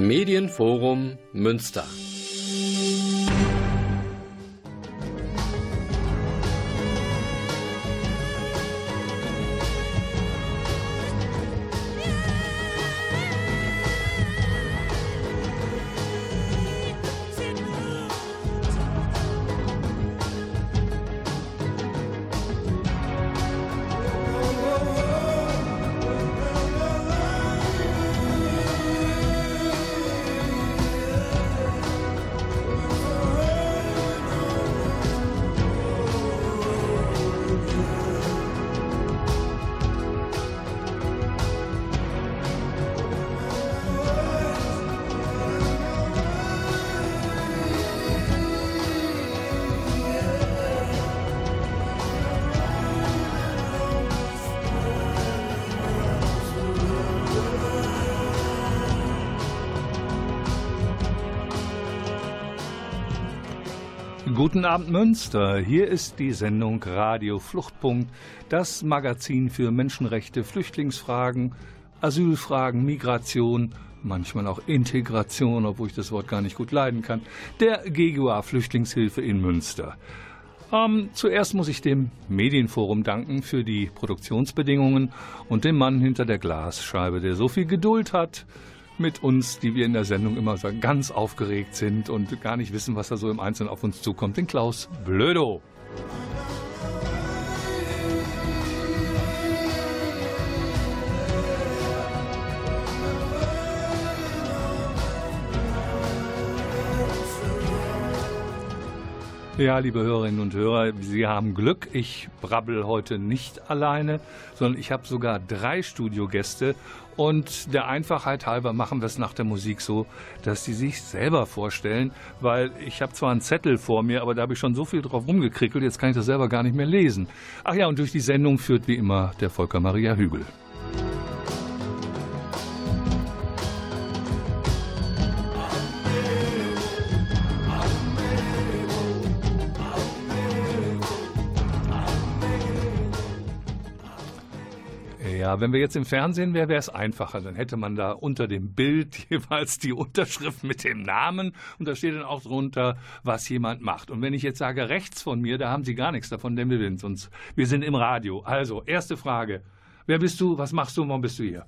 Medienforum Münster. Abend Münster, hier ist die Sendung Radio Fluchtpunkt, das Magazin für Menschenrechte, Flüchtlingsfragen, Asylfragen, Migration, manchmal auch Integration, obwohl ich das Wort gar nicht gut leiden kann, der GGUA Flüchtlingshilfe in Münster. Ähm, zuerst muss ich dem Medienforum danken für die Produktionsbedingungen und dem Mann hinter der Glasscheibe, der so viel Geduld hat, mit uns, die wir in der Sendung immer so ganz aufgeregt sind und gar nicht wissen, was da so im Einzelnen auf uns zukommt, den Klaus Blödo. Ja, liebe Hörerinnen und Hörer, Sie haben Glück. Ich brabbel heute nicht alleine, sondern ich habe sogar drei Studiogäste. Und der Einfachheit halber machen wir es nach der Musik so, dass sie sich selber vorstellen, weil ich habe zwar einen Zettel vor mir, aber da habe ich schon so viel drauf rumgekrickelt, jetzt kann ich das selber gar nicht mehr lesen. Ach ja, und durch die Sendung führt wie immer der Volker Maria Hügel. Ja, wenn wir jetzt im Fernsehen wären, wäre es einfacher. Dann hätte man da unter dem Bild jeweils die Unterschrift mit dem Namen und da steht dann auch drunter, was jemand macht. Und wenn ich jetzt sage rechts von mir, da haben Sie gar nichts davon, denn wir sind uns. Wir sind im Radio. Also, erste Frage. Wer bist du? Was machst du? Warum bist du hier?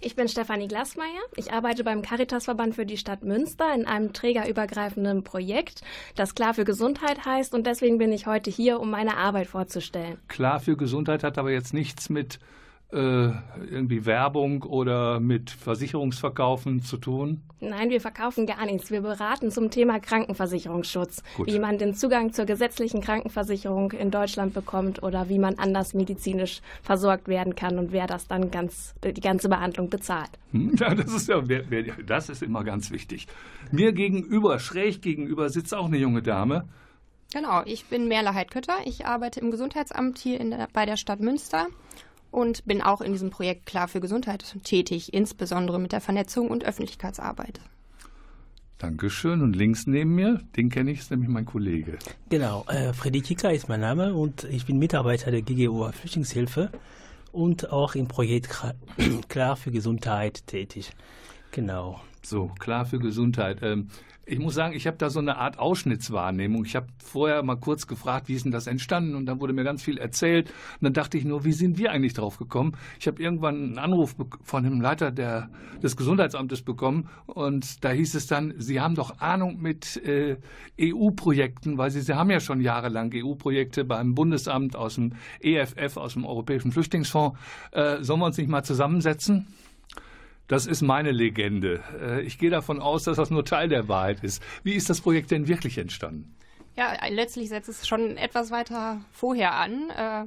Ich bin Stefanie Glasmeier. Ich arbeite beim Caritasverband für die Stadt Münster in einem trägerübergreifenden Projekt, das Klar für Gesundheit heißt. Und deswegen bin ich heute hier, um meine Arbeit vorzustellen. Klar für Gesundheit hat aber jetzt nichts mit irgendwie Werbung oder mit Versicherungsverkaufen zu tun? Nein, wir verkaufen gar nichts. Wir beraten zum Thema Krankenversicherungsschutz, Gut. wie man den Zugang zur gesetzlichen Krankenversicherung in Deutschland bekommt oder wie man anders medizinisch versorgt werden kann und wer das dann ganz die ganze Behandlung bezahlt. Hm, ja, das ist ja das ist immer ganz wichtig. Mir gegenüber, schräg gegenüber, sitzt auch eine junge Dame. Genau, ich bin Merle Heidkötter. Ich arbeite im Gesundheitsamt hier der, bei der Stadt Münster und bin auch in diesem Projekt Klar für Gesundheit tätig, insbesondere mit der Vernetzung und Öffentlichkeitsarbeit. Dankeschön. Und links neben mir, den kenne ich, ist nämlich mein Kollege. Genau, äh, Freddy Kika ist mein Name und ich bin Mitarbeiter der GGO Flüchtlingshilfe und auch im Projekt Klar für Gesundheit tätig. Genau. So, Klar für Gesundheit. Ähm, ich muss sagen, ich habe da so eine Art Ausschnittswahrnehmung. Ich habe vorher mal kurz gefragt, wie ist denn das entstanden? Und dann wurde mir ganz viel erzählt. Und dann dachte ich nur, wie sind wir eigentlich drauf gekommen? Ich habe irgendwann einen Anruf von dem Leiter der, des Gesundheitsamtes bekommen. Und da hieß es dann, Sie haben doch Ahnung mit äh, EU-Projekten, weil Sie, Sie haben ja schon jahrelang EU-Projekte beim Bundesamt aus dem EFF, aus dem Europäischen Flüchtlingsfonds. Äh, sollen wir uns nicht mal zusammensetzen? Das ist meine Legende. Äh, ich gehe davon aus, dass das nur Teil der Wahrheit ist. Wie ist das Projekt denn wirklich entstanden? Ja, letztlich setzt es schon etwas weiter vorher an. Äh,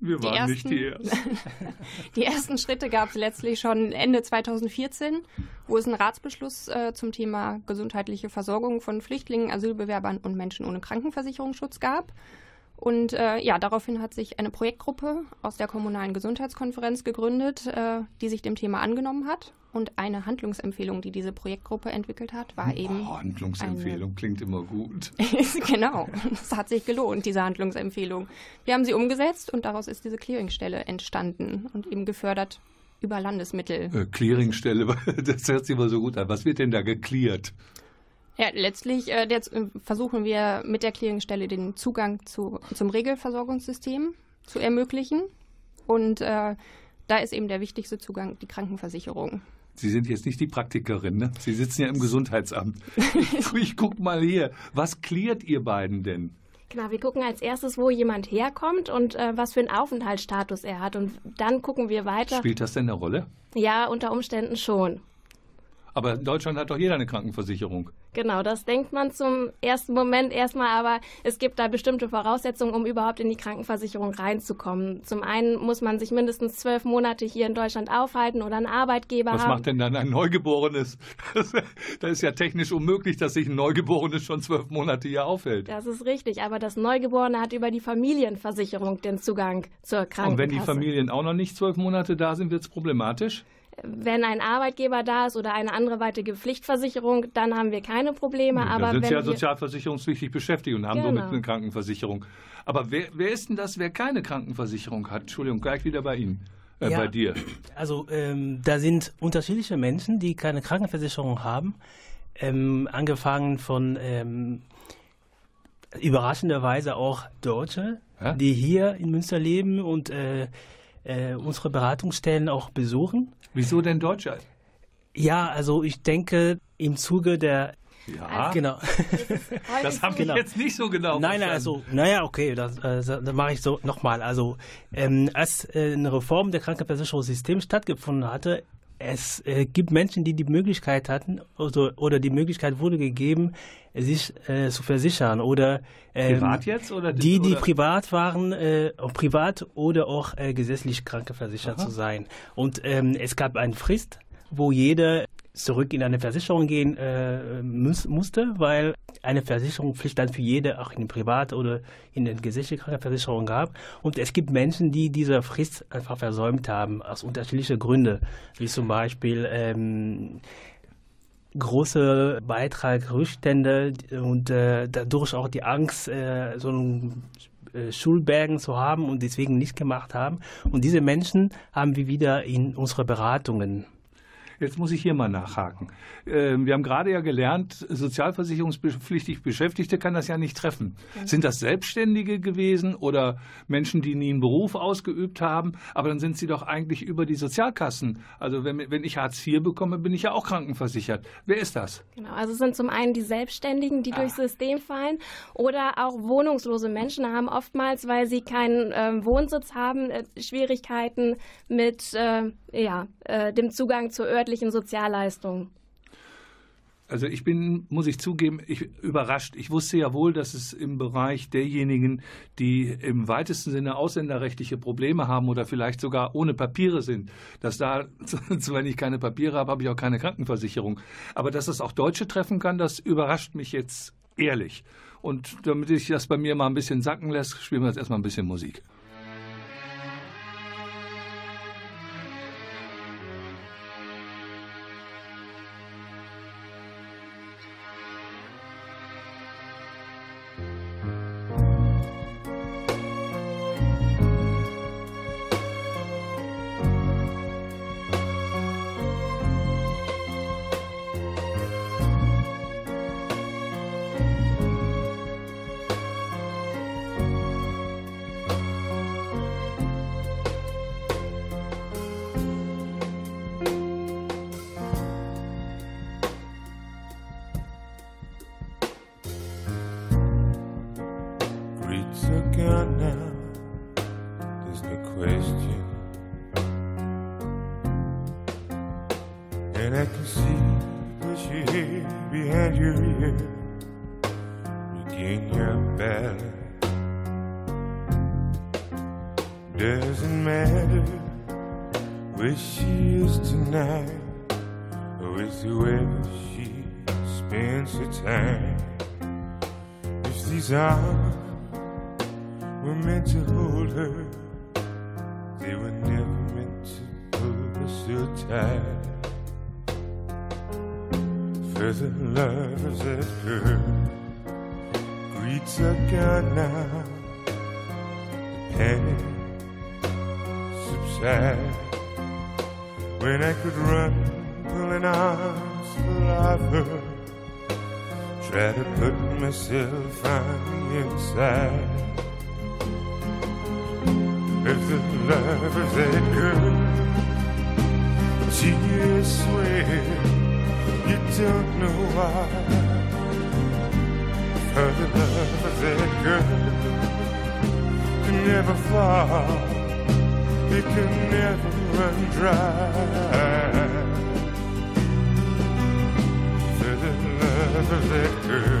Wir waren ersten, nicht die Ersten. die ersten Schritte gab es letztlich schon Ende 2014, wo es einen Ratsbeschluss äh, zum Thema gesundheitliche Versorgung von Flüchtlingen, Asylbewerbern und Menschen ohne Krankenversicherungsschutz gab. Und äh, ja, daraufhin hat sich eine Projektgruppe aus der Kommunalen Gesundheitskonferenz gegründet, äh, die sich dem Thema angenommen hat. Und eine Handlungsempfehlung, die diese Projektgruppe entwickelt hat, war eben. Oh, Handlungsempfehlung eine... klingt immer gut. genau, es hat sich gelohnt, diese Handlungsempfehlung. Wir haben sie umgesetzt und daraus ist diese Clearingstelle entstanden und eben gefördert über Landesmittel. Äh, Clearingstelle, das hört sich immer so gut an. Was wird denn da geklärt? Ja, letztlich äh, jetzt, äh, versuchen wir mit der Clearingstelle den Zugang zu, zum Regelversorgungssystem zu ermöglichen. Und äh, da ist eben der wichtigste Zugang die Krankenversicherung. Sie sind jetzt nicht die Praktikerin, ne? Sie sitzen ja im Gesundheitsamt. ich, ich guck mal hier. Was klärt ihr beiden denn? Genau, wir gucken als erstes, wo jemand herkommt und äh, was für einen Aufenthaltsstatus er hat. Und dann gucken wir weiter. Spielt das denn eine Rolle? Ja, unter Umständen schon. Aber in Deutschland hat doch jeder eine Krankenversicherung. Genau, das denkt man zum ersten Moment erstmal, aber es gibt da bestimmte Voraussetzungen, um überhaupt in die Krankenversicherung reinzukommen. Zum einen muss man sich mindestens zwölf Monate hier in Deutschland aufhalten oder einen Arbeitgeber Was haben. Was macht denn dann ein Neugeborenes? Das ist ja technisch unmöglich, dass sich ein Neugeborenes schon zwölf Monate hier aufhält. Das ist richtig, aber das Neugeborene hat über die Familienversicherung den Zugang zur Krankenkasse. Und wenn die Familien auch noch nicht zwölf Monate da sind, wird es problematisch? Wenn ein Arbeitgeber da ist oder eine andere weitere Pflichtversicherung, dann haben wir keine Probleme. Nee, aber sind wenn Sie ja sozialversicherungspflichtig beschäftigt und haben genau. somit eine Krankenversicherung. Aber wer, wer, ist denn das, wer keine Krankenversicherung hat? Entschuldigung, gleich wieder bei Ihnen. Äh, ja, bei dir. Also ähm, da sind unterschiedliche Menschen, die keine Krankenversicherung haben. Ähm, angefangen von ähm, überraschenderweise auch Deutsche, ja? die hier in Münster leben und äh, äh, unsere Beratungsstellen auch besuchen. Wieso denn Deutsche? Ja, also ich denke, im Zuge der ja, genau. Das habe genau. ich jetzt nicht so genau Nein, nein, also, naja, okay, das, äh, das mache ich so nochmal. Also, ähm, als äh, eine Reform der Krankenversicherungssystems stattgefunden hatte, es äh, gibt Menschen, die die Möglichkeit hatten oder, oder die Möglichkeit wurde gegeben, sich äh, zu versichern oder ähm, privat jetzt oder die, die oder? privat waren, äh, privat oder auch äh, gesetzlich krankenversichert Aha. zu sein. Und ähm, es gab eine Frist, wo jeder zurück in eine Versicherung gehen äh, muss, musste, weil eine Versicherungspflicht dann für jede auch in Privat- oder in der gesetzlichen Krankenversicherung gab. Und es gibt Menschen, die diese Frist einfach versäumt haben, aus unterschiedlichen Gründen, wie zum Beispiel ähm, große Beitrag, Rückstände und äh, dadurch auch die Angst, äh, so ein äh, Schulbergen zu haben und deswegen nicht gemacht haben. Und diese Menschen haben wir wieder in unsere Beratungen Jetzt muss ich hier mal nachhaken. Ähm, wir haben gerade ja gelernt, sozialversicherungspflichtig Beschäftigte kann das ja nicht treffen. Mhm. Sind das Selbstständige gewesen oder Menschen, die nie einen Beruf ausgeübt haben? Aber dann sind sie doch eigentlich über die Sozialkassen. Also wenn, wenn ich Hartz IV bekomme, bin ich ja auch krankenversichert. Wer ist das? Genau, also es sind zum einen die Selbstständigen, die ah. durchs System fallen oder auch wohnungslose Menschen haben oftmals, weil sie keinen äh, Wohnsitz haben, äh, Schwierigkeiten mit äh, ja, äh, dem Zugang zur örtlichen Sozialleistung? Also ich bin, muss ich zugeben, ich, überrascht. Ich wusste ja wohl, dass es im Bereich derjenigen, die im weitesten Sinne ausländerrechtliche Probleme haben oder vielleicht sogar ohne Papiere sind, dass da, wenn ich keine Papiere habe, habe ich auch keine Krankenversicherung. Aber dass es auch Deutsche treffen kann, das überrascht mich jetzt ehrlich. Und damit ich das bei mir mal ein bisschen sacken lässt, spielen wir jetzt erstmal ein bisschen Musik. desire myself find the inside. If the love of that girl, gee, I swear you don't know why. For the love of that girl can never fall it can never run dry. For the love of that girl.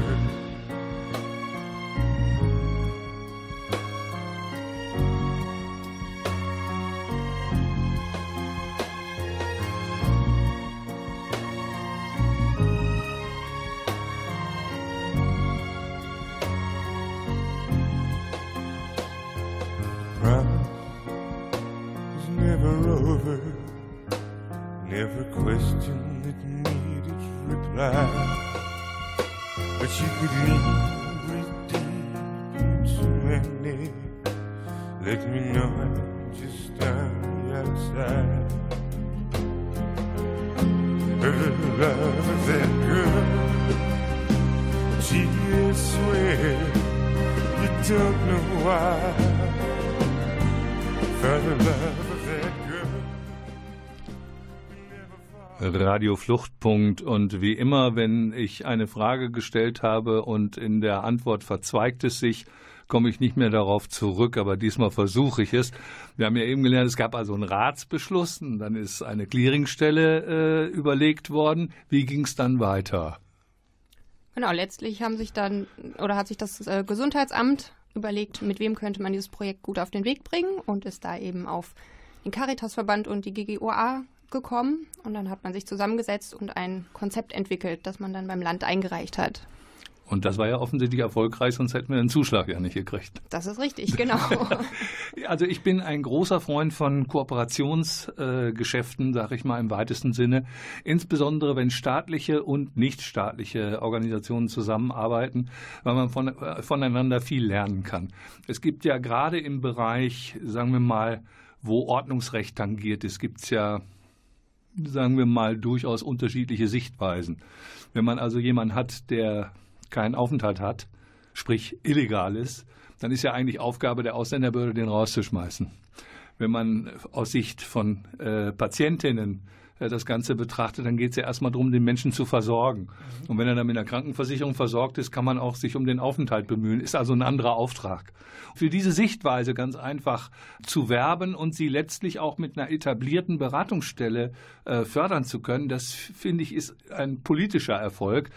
Radio Fluchtpunkt und wie immer, wenn ich eine Frage gestellt habe und in der Antwort verzweigt es sich, komme ich nicht mehr darauf zurück, aber diesmal versuche ich es. Wir haben ja eben gelernt, es gab also einen Ratsbeschluss und dann ist eine Clearingstelle äh, überlegt worden. Wie ging es dann weiter? Genau, letztlich haben sich dann oder hat sich das äh, Gesundheitsamt überlegt, mit wem könnte man dieses Projekt gut auf den Weg bringen und ist da eben auf den Caritasverband und die GGOA gekommen und dann hat man sich zusammengesetzt und ein Konzept entwickelt, das man dann beim Land eingereicht hat. Und das war ja offensichtlich erfolgreich, sonst hätten wir den Zuschlag ja nicht gekriegt. Das ist richtig, genau. also ich bin ein großer Freund von Kooperationsgeschäften, äh, sage ich mal im weitesten Sinne. Insbesondere wenn staatliche und nichtstaatliche Organisationen zusammenarbeiten, weil man von, äh, voneinander viel lernen kann. Es gibt ja gerade im Bereich, sagen wir mal, wo Ordnungsrecht tangiert ist, gibt es ja sagen wir mal, durchaus unterschiedliche Sichtweisen. Wenn man also jemanden hat, der keinen Aufenthalt hat, sprich illegal ist, dann ist ja eigentlich Aufgabe der Ausländerbehörde, den rauszuschmeißen. Wenn man aus Sicht von äh, Patientinnen das Ganze betrachtet, dann geht es ja erstmal darum, den Menschen zu versorgen. Mhm. Und wenn er dann mit einer Krankenversicherung versorgt ist, kann man auch sich um den Aufenthalt bemühen. Ist also ein anderer Auftrag. Für diese Sichtweise ganz einfach zu werben und sie letztlich auch mit einer etablierten Beratungsstelle äh, fördern zu können, das finde ich ist ein politischer Erfolg,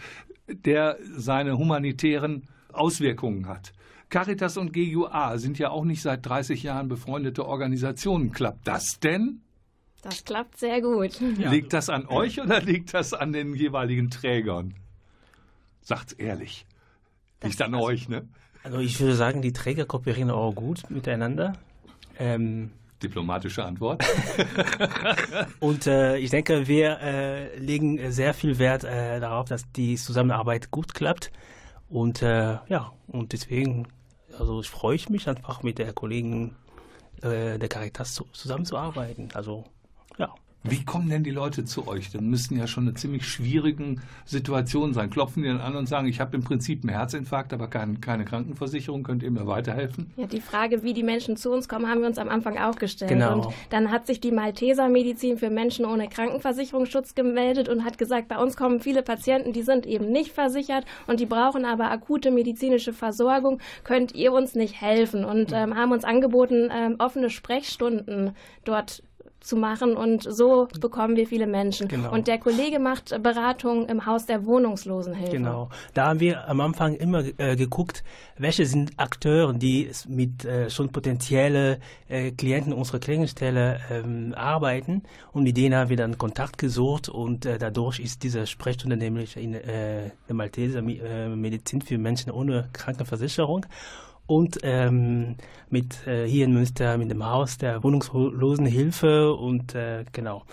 der seine humanitären Auswirkungen hat. Caritas und GUA sind ja auch nicht seit 30 Jahren befreundete Organisationen. Klappt das denn? Das klappt sehr gut. Ja. Liegt das an euch oder liegt das an den jeweiligen Trägern? Sagt's ehrlich. Das liegt an also, euch, ne? Also ich würde sagen, die Träger kooperieren auch gut miteinander. Ähm, Diplomatische Antwort. und äh, ich denke, wir äh, legen sehr viel Wert äh, darauf, dass die Zusammenarbeit gut klappt. Und äh, ja, und deswegen, also ich freue mich einfach mit der Kollegen äh, der Caritas zu, zusammenzuarbeiten. Also. Wie kommen denn die Leute zu euch? Dann müssten ja schon eine ziemlich schwierige Situation sein. Klopfen die dann an und sagen, ich habe im Prinzip einen Herzinfarkt, aber kein, keine Krankenversicherung, könnt ihr mir weiterhelfen? Ja, die Frage, wie die Menschen zu uns kommen, haben wir uns am Anfang auch gestellt. Genau. Und dann hat sich die Malteser Medizin für Menschen ohne Krankenversicherungsschutz gemeldet und hat gesagt, bei uns kommen viele Patienten, die sind eben nicht versichert und die brauchen aber akute medizinische Versorgung. Könnt ihr uns nicht helfen? Und ähm, haben uns angeboten, ähm, offene Sprechstunden dort zu machen und so bekommen wir viele Menschen. Genau. Und der Kollege macht Beratung im Haus der Wohnungslosenhilfe. Genau. Da haben wir am Anfang immer äh, geguckt, welche sind Akteure, die mit äh, schon potenzielle äh, Klienten unserer Klingstelle ähm, arbeiten und mit denen haben wir dann Kontakt gesucht und äh, dadurch ist diese Sprechstunde nämlich in äh, der Malteser äh, Medizin für Menschen ohne Krankenversicherung und ähm, mit äh, hier in Münster mit dem Haus der Wohnungslosenhilfe und äh, genau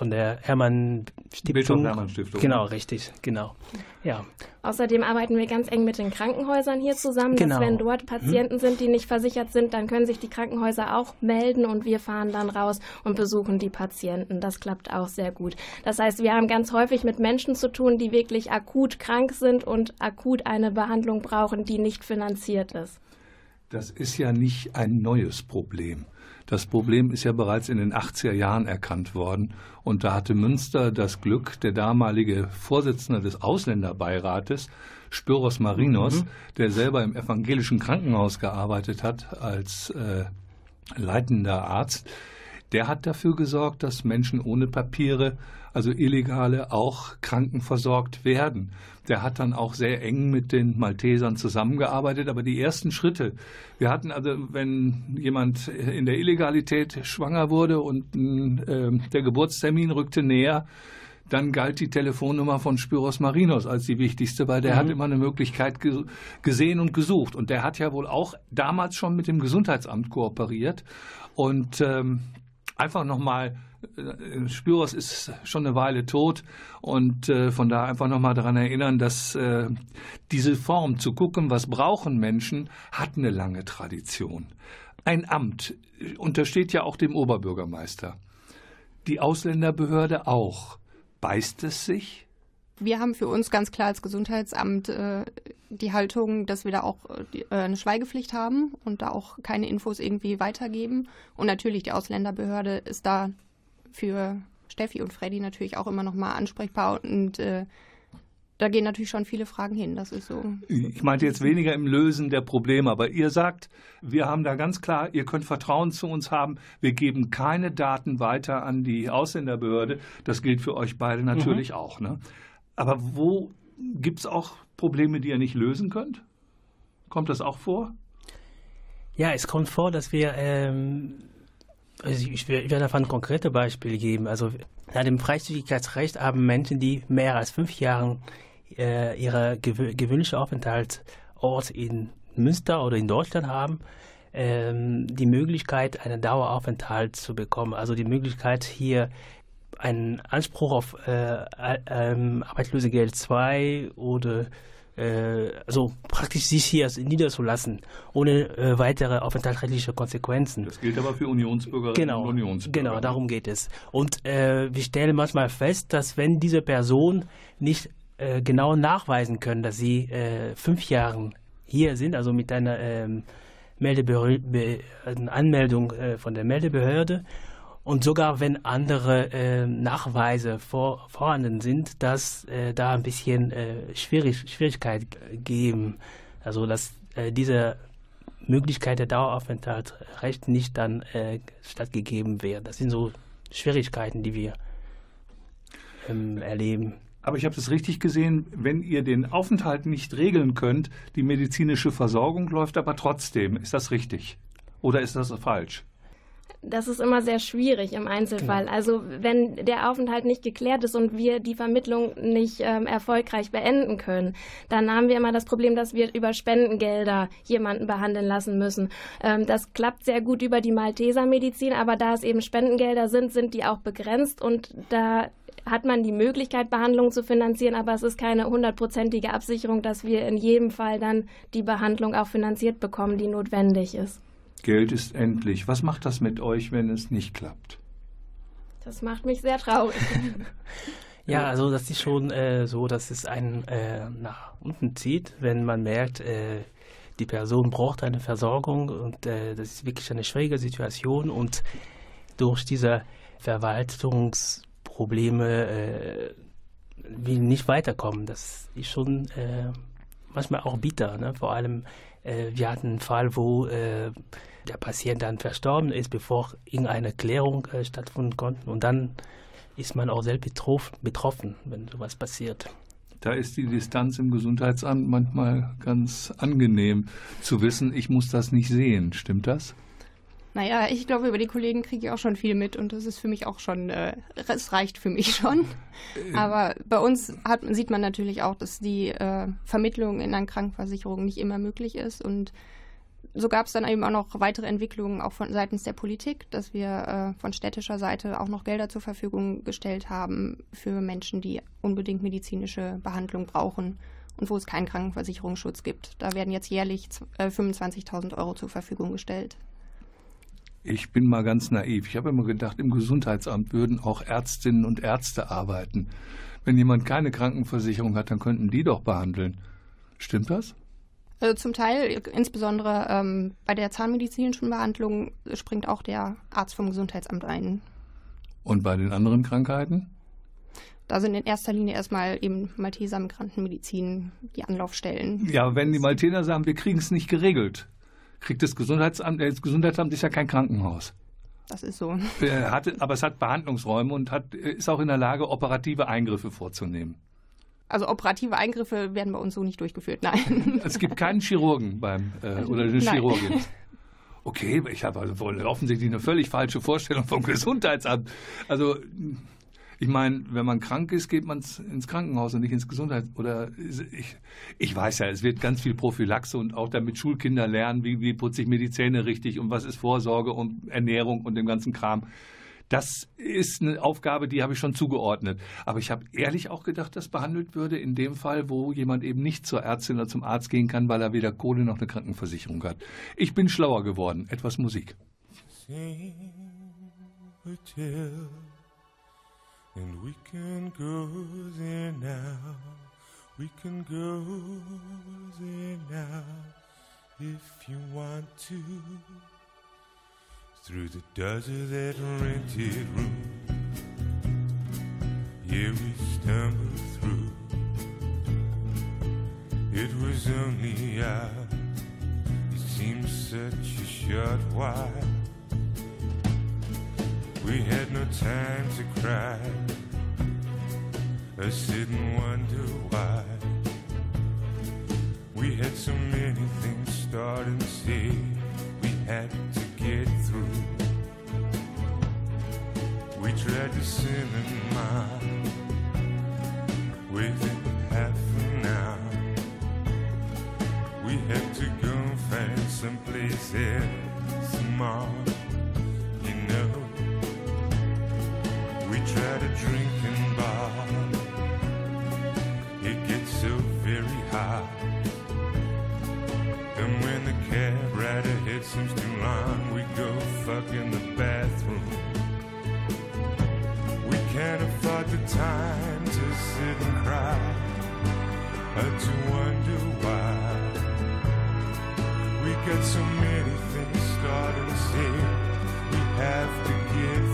von der Hermann Stiftung. Hermann Stiftung. Genau, richtig, genau. Ja. Außerdem arbeiten wir ganz eng mit den Krankenhäusern hier zusammen, genau. dass wenn dort Patienten hm. sind, die nicht versichert sind, dann können sich die Krankenhäuser auch melden und wir fahren dann raus und besuchen die Patienten. Das klappt auch sehr gut. Das heißt, wir haben ganz häufig mit Menschen zu tun, die wirklich akut krank sind und akut eine Behandlung brauchen, die nicht finanziert ist. Das ist ja nicht ein neues Problem. Das Problem ist ja bereits in den 80er Jahren erkannt worden. Und da hatte Münster das Glück, der damalige Vorsitzende des Ausländerbeirates, Spyros Marinos, mhm. der selber im evangelischen Krankenhaus gearbeitet hat als äh, leitender Arzt, der hat dafür gesorgt, dass Menschen ohne Papiere, also Illegale, auch krankenversorgt werden. Der hat dann auch sehr eng mit den Maltesern zusammengearbeitet. Aber die ersten Schritte, wir hatten also, wenn jemand in der Illegalität schwanger wurde und äh, der Geburtstermin rückte näher, dann galt die Telefonnummer von Spyros Marinos als die wichtigste, weil der mhm. hat immer eine Möglichkeit ge gesehen und gesucht. Und der hat ja wohl auch damals schon mit dem Gesundheitsamt kooperiert. Und ähm, einfach nochmal, äh, Spyros ist schon eine Weile tot und äh, von daher einfach nochmal daran erinnern, dass äh, diese Form zu gucken, was brauchen Menschen, hat eine lange Tradition. Ein Amt untersteht ja auch dem Oberbürgermeister. Die Ausländerbehörde auch. Beißt es sich? Wir haben für uns ganz klar als Gesundheitsamt äh, die Haltung, dass wir da auch äh, eine Schweigepflicht haben und da auch keine Infos irgendwie weitergeben. Und natürlich die Ausländerbehörde ist da für Steffi und Freddy natürlich auch immer noch mal ansprechbar und äh, da gehen natürlich schon viele Fragen hin, das ist so. Ich meinte jetzt weniger im Lösen der Probleme, aber ihr sagt, wir haben da ganz klar, ihr könnt Vertrauen zu uns haben, wir geben keine Daten weiter an die Ausländerbehörde. Das gilt für euch beide natürlich mhm. auch. Ne? Aber wo gibt es auch Probleme, die ihr nicht lösen könnt? Kommt das auch vor? Ja, es kommt vor, dass wir, ähm, also ich, werde davon ein konkretes Beispiel geben. Also nach dem Freizügigkeitsrecht haben Menschen, die mehr als fünf Jahre äh, ihre gewö gewöhnliche Aufenthaltsort in Münster oder in Deutschland haben, ähm, die Möglichkeit, einen Daueraufenthalt zu bekommen. Also die Möglichkeit, hier einen Anspruch auf äh, ähm, Arbeitslosegeld 2 oder äh, also praktisch sich hier niederzulassen, ohne äh, weitere aufenthaltsrechtliche Konsequenzen. Das gilt aber für Unionsbürgerinnen genau, und Unionsbürger. Genau, darum geht es. Und äh, wir stellen manchmal fest, dass wenn diese Person nicht äh, genau nachweisen können, dass sie äh, fünf Jahre hier sind, also mit einer ähm, Meldebehörde, Anmeldung von der Meldebehörde und sogar wenn andere äh, Nachweise vor, vorhanden sind, dass äh, da ein bisschen äh, schwierig, Schwierigkeit geben. Also dass äh, diese Möglichkeit der Daueraufenthaltsrecht nicht dann äh, stattgegeben wird. Das sind so Schwierigkeiten, die wir ähm, erleben. Aber ich habe es richtig gesehen, wenn ihr den Aufenthalt nicht regeln könnt, die medizinische Versorgung läuft aber trotzdem. Ist das richtig? Oder ist das falsch? Das ist immer sehr schwierig im Einzelfall. Genau. Also wenn der Aufenthalt nicht geklärt ist und wir die Vermittlung nicht ähm, erfolgreich beenden können, dann haben wir immer das Problem, dass wir über Spendengelder jemanden behandeln lassen müssen. Ähm, das klappt sehr gut über die Malteser-Medizin, aber da es eben Spendengelder sind, sind die auch begrenzt und da hat man die Möglichkeit, Behandlungen zu finanzieren, aber es ist keine hundertprozentige Absicherung, dass wir in jedem Fall dann die Behandlung auch finanziert bekommen, die notwendig ist. Geld ist endlich. Was macht das mit euch, wenn es nicht klappt? Das macht mich sehr traurig. ja, also das ist schon äh, so, dass es einen äh, nach unten zieht, wenn man merkt, äh, die Person braucht eine Versorgung und äh, das ist wirklich eine schwierige Situation und durch diese Verwaltungsprobleme äh, will nicht weiterkommen. Das ist schon äh, manchmal auch bitter, ne? vor allem äh, wir hatten einen Fall, wo äh, der Patient dann verstorben ist, bevor irgendeine Klärung äh, stattfinden konnte. Und dann ist man auch selbst betroffen, wenn sowas passiert. Da ist die Distanz im Gesundheitsamt manchmal ganz angenehm zu wissen, ich muss das nicht sehen. Stimmt das? Naja, ich glaube, über die Kollegen kriege ich auch schon viel mit und das ist für mich auch schon, äh, es reicht für mich schon. Äh, Aber bei uns hat, sieht man natürlich auch, dass die äh, Vermittlung in einer Krankenversicherung nicht immer möglich ist und so gab es dann eben auch noch weitere Entwicklungen auch von seitens der Politik, dass wir äh, von städtischer Seite auch noch Gelder zur Verfügung gestellt haben für Menschen, die unbedingt medizinische Behandlung brauchen und wo es keinen Krankenversicherungsschutz gibt. Da werden jetzt jährlich äh, 25.000 Euro zur Verfügung gestellt. Ich bin mal ganz naiv. Ich habe immer gedacht, im Gesundheitsamt würden auch Ärztinnen und Ärzte arbeiten. Wenn jemand keine Krankenversicherung hat, dann könnten die doch behandeln. Stimmt das? Also zum Teil, insbesondere ähm, bei der zahnmedizinischen Behandlung, springt auch der Arzt vom Gesundheitsamt ein. Und bei den anderen Krankheiten? Da sind in erster Linie erstmal eben Malteser Migrantenmedizin die Anlaufstellen. Ja, wenn die Malteser sagen, wir kriegen es nicht geregelt, kriegt das Gesundheitsamt, das Gesundheitsamt ist ja kein Krankenhaus. Das ist so. Hat, aber es hat Behandlungsräume und hat, ist auch in der Lage, operative Eingriffe vorzunehmen. Also operative Eingriffe werden bei uns so nicht durchgeführt, nein. Es gibt keinen Chirurgen beim äh, oder eine nein. Chirurgin. Okay, ich habe also offensichtlich eine völlig falsche Vorstellung vom Gesundheitsamt. Also ich meine, wenn man krank ist, geht man ins Krankenhaus und nicht ins Gesundheits... Oder ich, ich weiß ja, es wird ganz viel Prophylaxe und auch damit Schulkinder lernen, wie, wie putze ich mir die Zähne richtig und was ist Vorsorge und Ernährung und dem ganzen Kram. Das ist eine Aufgabe, die habe ich schon zugeordnet. Aber ich habe ehrlich auch gedacht, dass behandelt würde in dem Fall, wo jemand eben nicht zur Ärztin oder zum Arzt gehen kann, weil er weder Kohle noch eine Krankenversicherung hat. Ich bin schlauer geworden. Etwas Musik. And we can go there now. We can go there now if you want to. Through the desert rented room. Yeah, we stumbled through. It was only us. It seemed such a short while. We had no time to cry. I sit and wonder why. We had so many things start and say we had to get through. We tried to cinema within half an hour. We had to go find someplace else small, you know. We tried a drinking bar. Seems too long, we go fuck in the bathroom. We can't afford the time to sit and cry or to wonder why. We got so many things starting to say we have to get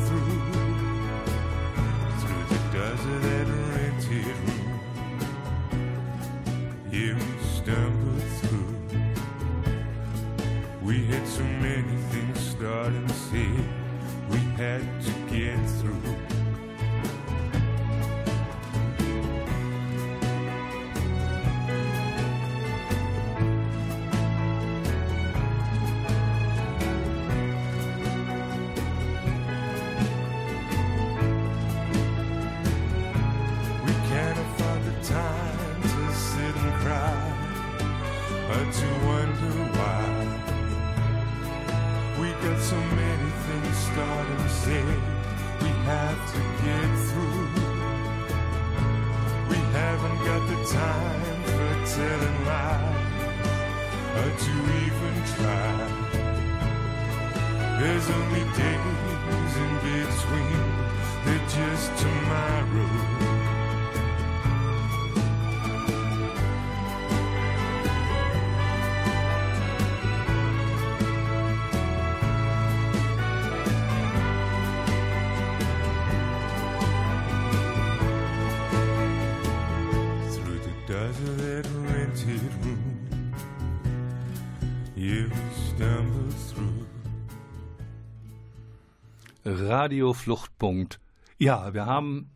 Radio Fluchtpunkt. Ja, wir haben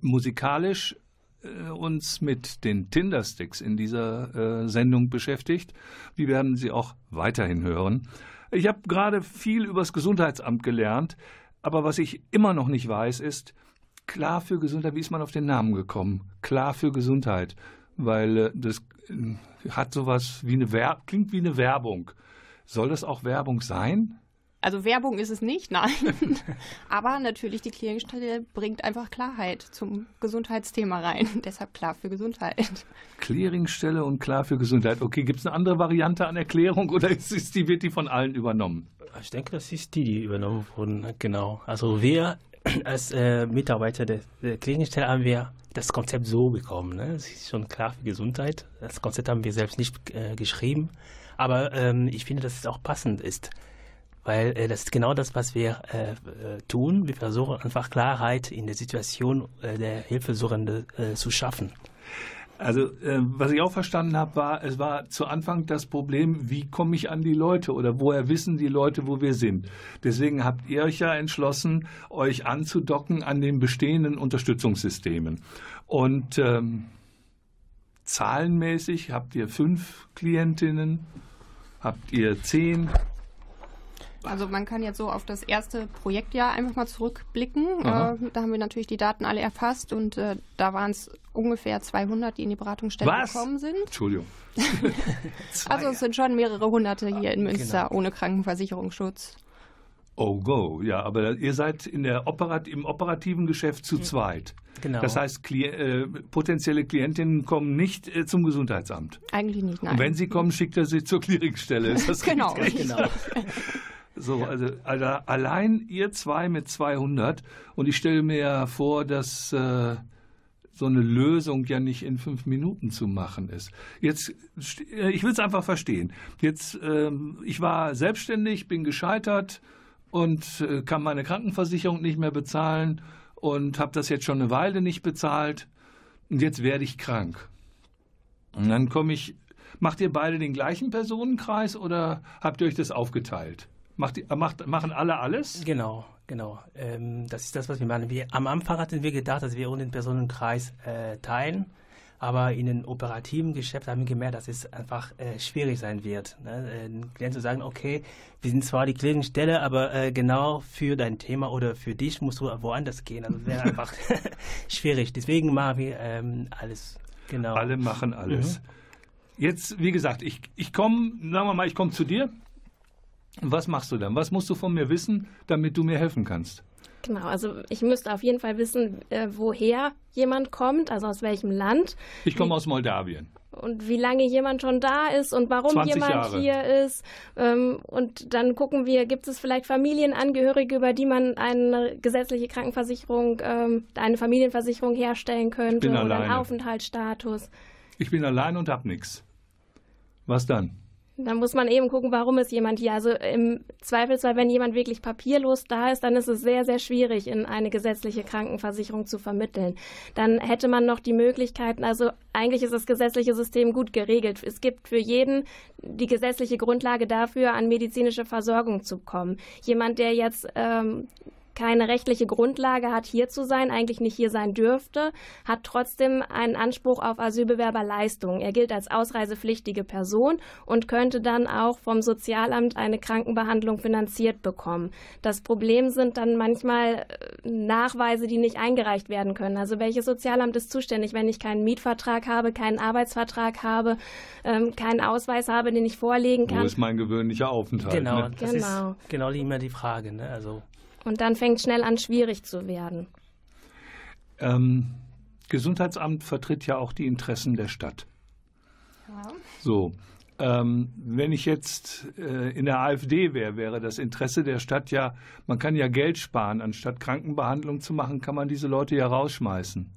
musikalisch äh, uns mit den Tindersticks in dieser äh, Sendung beschäftigt. Wir werden sie auch weiterhin hören. Ich habe gerade viel übers Gesundheitsamt gelernt, aber was ich immer noch nicht weiß, ist, klar für Gesundheit, wie ist man auf den Namen gekommen? Klar für Gesundheit, weil äh, das äh, hat sowas wie eine Werbung, klingt wie eine Werbung. Soll das auch Werbung sein? Also Werbung ist es nicht, nein. Aber natürlich, die Clearingstelle bringt einfach Klarheit zum Gesundheitsthema rein. Deshalb klar für Gesundheit. Clearingstelle und klar für Gesundheit. Okay, gibt es eine andere Variante an Erklärung oder ist, ist die, wird die von allen übernommen? Ich denke, das ist die, die übernommen wurden. Genau. Also wir als äh, Mitarbeiter der, der Clearingstelle haben wir das Konzept so bekommen. Ne? Das ist schon klar für Gesundheit. Das Konzept haben wir selbst nicht äh, geschrieben. Aber ähm, ich finde, dass es auch passend ist weil äh, das ist genau das, was wir äh, äh, tun. Wir versuchen einfach Klarheit in der Situation äh, der Hilfesuchende äh, zu schaffen. Also, äh, was ich auch verstanden habe, war, es war zu Anfang das Problem, wie komme ich an die Leute oder woher wissen die Leute, wo wir sind. Deswegen habt ihr euch ja entschlossen, euch anzudocken an den bestehenden Unterstützungssystemen. Und ähm, zahlenmäßig habt ihr fünf Klientinnen, habt ihr zehn, also man kann jetzt so auf das erste Projektjahr einfach mal zurückblicken. Äh, da haben wir natürlich die Daten alle erfasst und äh, da waren es ungefähr 200, die in die Beratungsstelle Was? gekommen sind. Entschuldigung. also es sind schon mehrere hunderte hier in Münster genau. ohne Krankenversicherungsschutz. Oh go, ja, aber ihr seid in der Operat im operativen Geschäft zu zweit. Genau. Das heißt, Kli äh, potenzielle Klientinnen kommen nicht äh, zum Gesundheitsamt. Eigentlich nicht, nein. Und wenn sie kommen, schickt er sie zur Clearingstelle. Ist das genau, genau. So, also, also, allein ihr zwei mit 200 und ich stelle mir ja vor, dass äh, so eine Lösung ja nicht in fünf Minuten zu machen ist. Jetzt, äh, ich will es einfach verstehen. Jetzt, ähm, ich war selbstständig, bin gescheitert und äh, kann meine Krankenversicherung nicht mehr bezahlen und habe das jetzt schon eine Weile nicht bezahlt und jetzt werde ich krank. Und dann komme ich, macht ihr beide den gleichen Personenkreis oder habt ihr euch das aufgeteilt? Macht, macht, machen alle alles? Genau, genau. Ähm, das ist das, was wir machen. Wir, am Anfang hatten wir gedacht, dass wir den Personenkreis äh, teilen. Aber in den operativen Geschäft haben wir gemerkt, dass es einfach äh, schwierig sein wird. Ne? Äh, Klienten zu sagen, okay, wir sind zwar die Clearingstelle, aber äh, genau für dein Thema oder für dich musst du woanders gehen. Also das wäre einfach schwierig. Deswegen machen wir ähm, alles. Genau. Alle machen alles. Mhm. Jetzt, wie gesagt, ich, ich komme, sagen wir mal, ich komme zu dir was machst du dann? Was musst du von mir wissen, damit du mir helfen kannst? Genau, also ich müsste auf jeden Fall wissen, äh, woher jemand kommt, also aus welchem Land. Ich komme aus Moldawien. Und wie lange jemand schon da ist und warum jemand Jahre. hier ist. Ähm, und dann gucken wir, gibt es vielleicht Familienangehörige, über die man eine gesetzliche Krankenversicherung, ähm, eine Familienversicherung herstellen könnte oder einen Aufenthaltsstatus. Ich bin allein und hab nichts. Was dann? Da muss man eben gucken, warum ist jemand hier. Also im Zweifelsfall, wenn jemand wirklich papierlos da ist, dann ist es sehr, sehr schwierig, in eine gesetzliche Krankenversicherung zu vermitteln. Dann hätte man noch die Möglichkeiten, also eigentlich ist das gesetzliche System gut geregelt. Es gibt für jeden die gesetzliche Grundlage dafür, an medizinische Versorgung zu kommen. Jemand, der jetzt ähm, keine rechtliche Grundlage hat, hier zu sein, eigentlich nicht hier sein dürfte, hat trotzdem einen Anspruch auf Asylbewerberleistungen. Er gilt als ausreisepflichtige Person und könnte dann auch vom Sozialamt eine Krankenbehandlung finanziert bekommen. Das Problem sind dann manchmal äh, Nachweise, die nicht eingereicht werden können. Also welches Sozialamt ist zuständig, wenn ich keinen Mietvertrag habe, keinen Arbeitsvertrag habe, ähm, keinen Ausweis habe, den ich vorlegen kann? Wo ist mein gewöhnlicher Aufenthalt? Genau, ne? das genau. ist genau immer die Frage. Ne? Also und dann fängt schnell an, schwierig zu werden. Ähm, Gesundheitsamt vertritt ja auch die Interessen der Stadt. Ja. So. Ähm, wenn ich jetzt äh, in der AfD wäre, wäre das Interesse der Stadt ja, man kann ja Geld sparen. Anstatt Krankenbehandlung zu machen, kann man diese Leute ja rausschmeißen.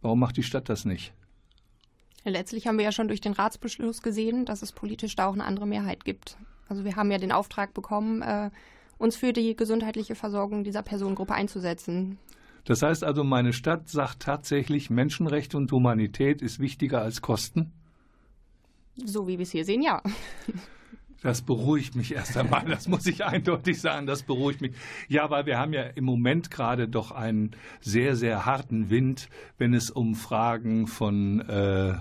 Warum macht die Stadt das nicht? letztlich haben wir ja schon durch den Ratsbeschluss gesehen, dass es politisch da auch eine andere Mehrheit gibt. Also wir haben ja den Auftrag bekommen, äh, uns für die gesundheitliche Versorgung dieser Personengruppe einzusetzen. Das heißt also, meine Stadt sagt tatsächlich, Menschenrechte und Humanität ist wichtiger als Kosten? So wie wir es hier sehen, ja. Das beruhigt mich erst einmal, das muss ich eindeutig sagen, das beruhigt mich. Ja, weil wir haben ja im Moment gerade doch einen sehr, sehr harten Wind, wenn es um Fragen von äh,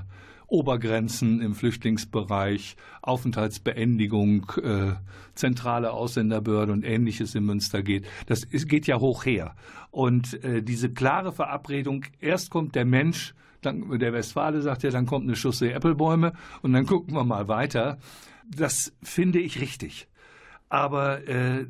Obergrenzen im Flüchtlingsbereich, Aufenthaltsbeendigung, äh, zentrale Ausländerbehörde und ähnliches in Münster geht. Das ist, geht ja hoch her. Und äh, diese klare Verabredung, erst kommt der Mensch, dann, der Westfale sagt ja, dann kommt eine Schusse Äppelbäume und dann gucken wir mal weiter. Das finde ich richtig. Aber äh,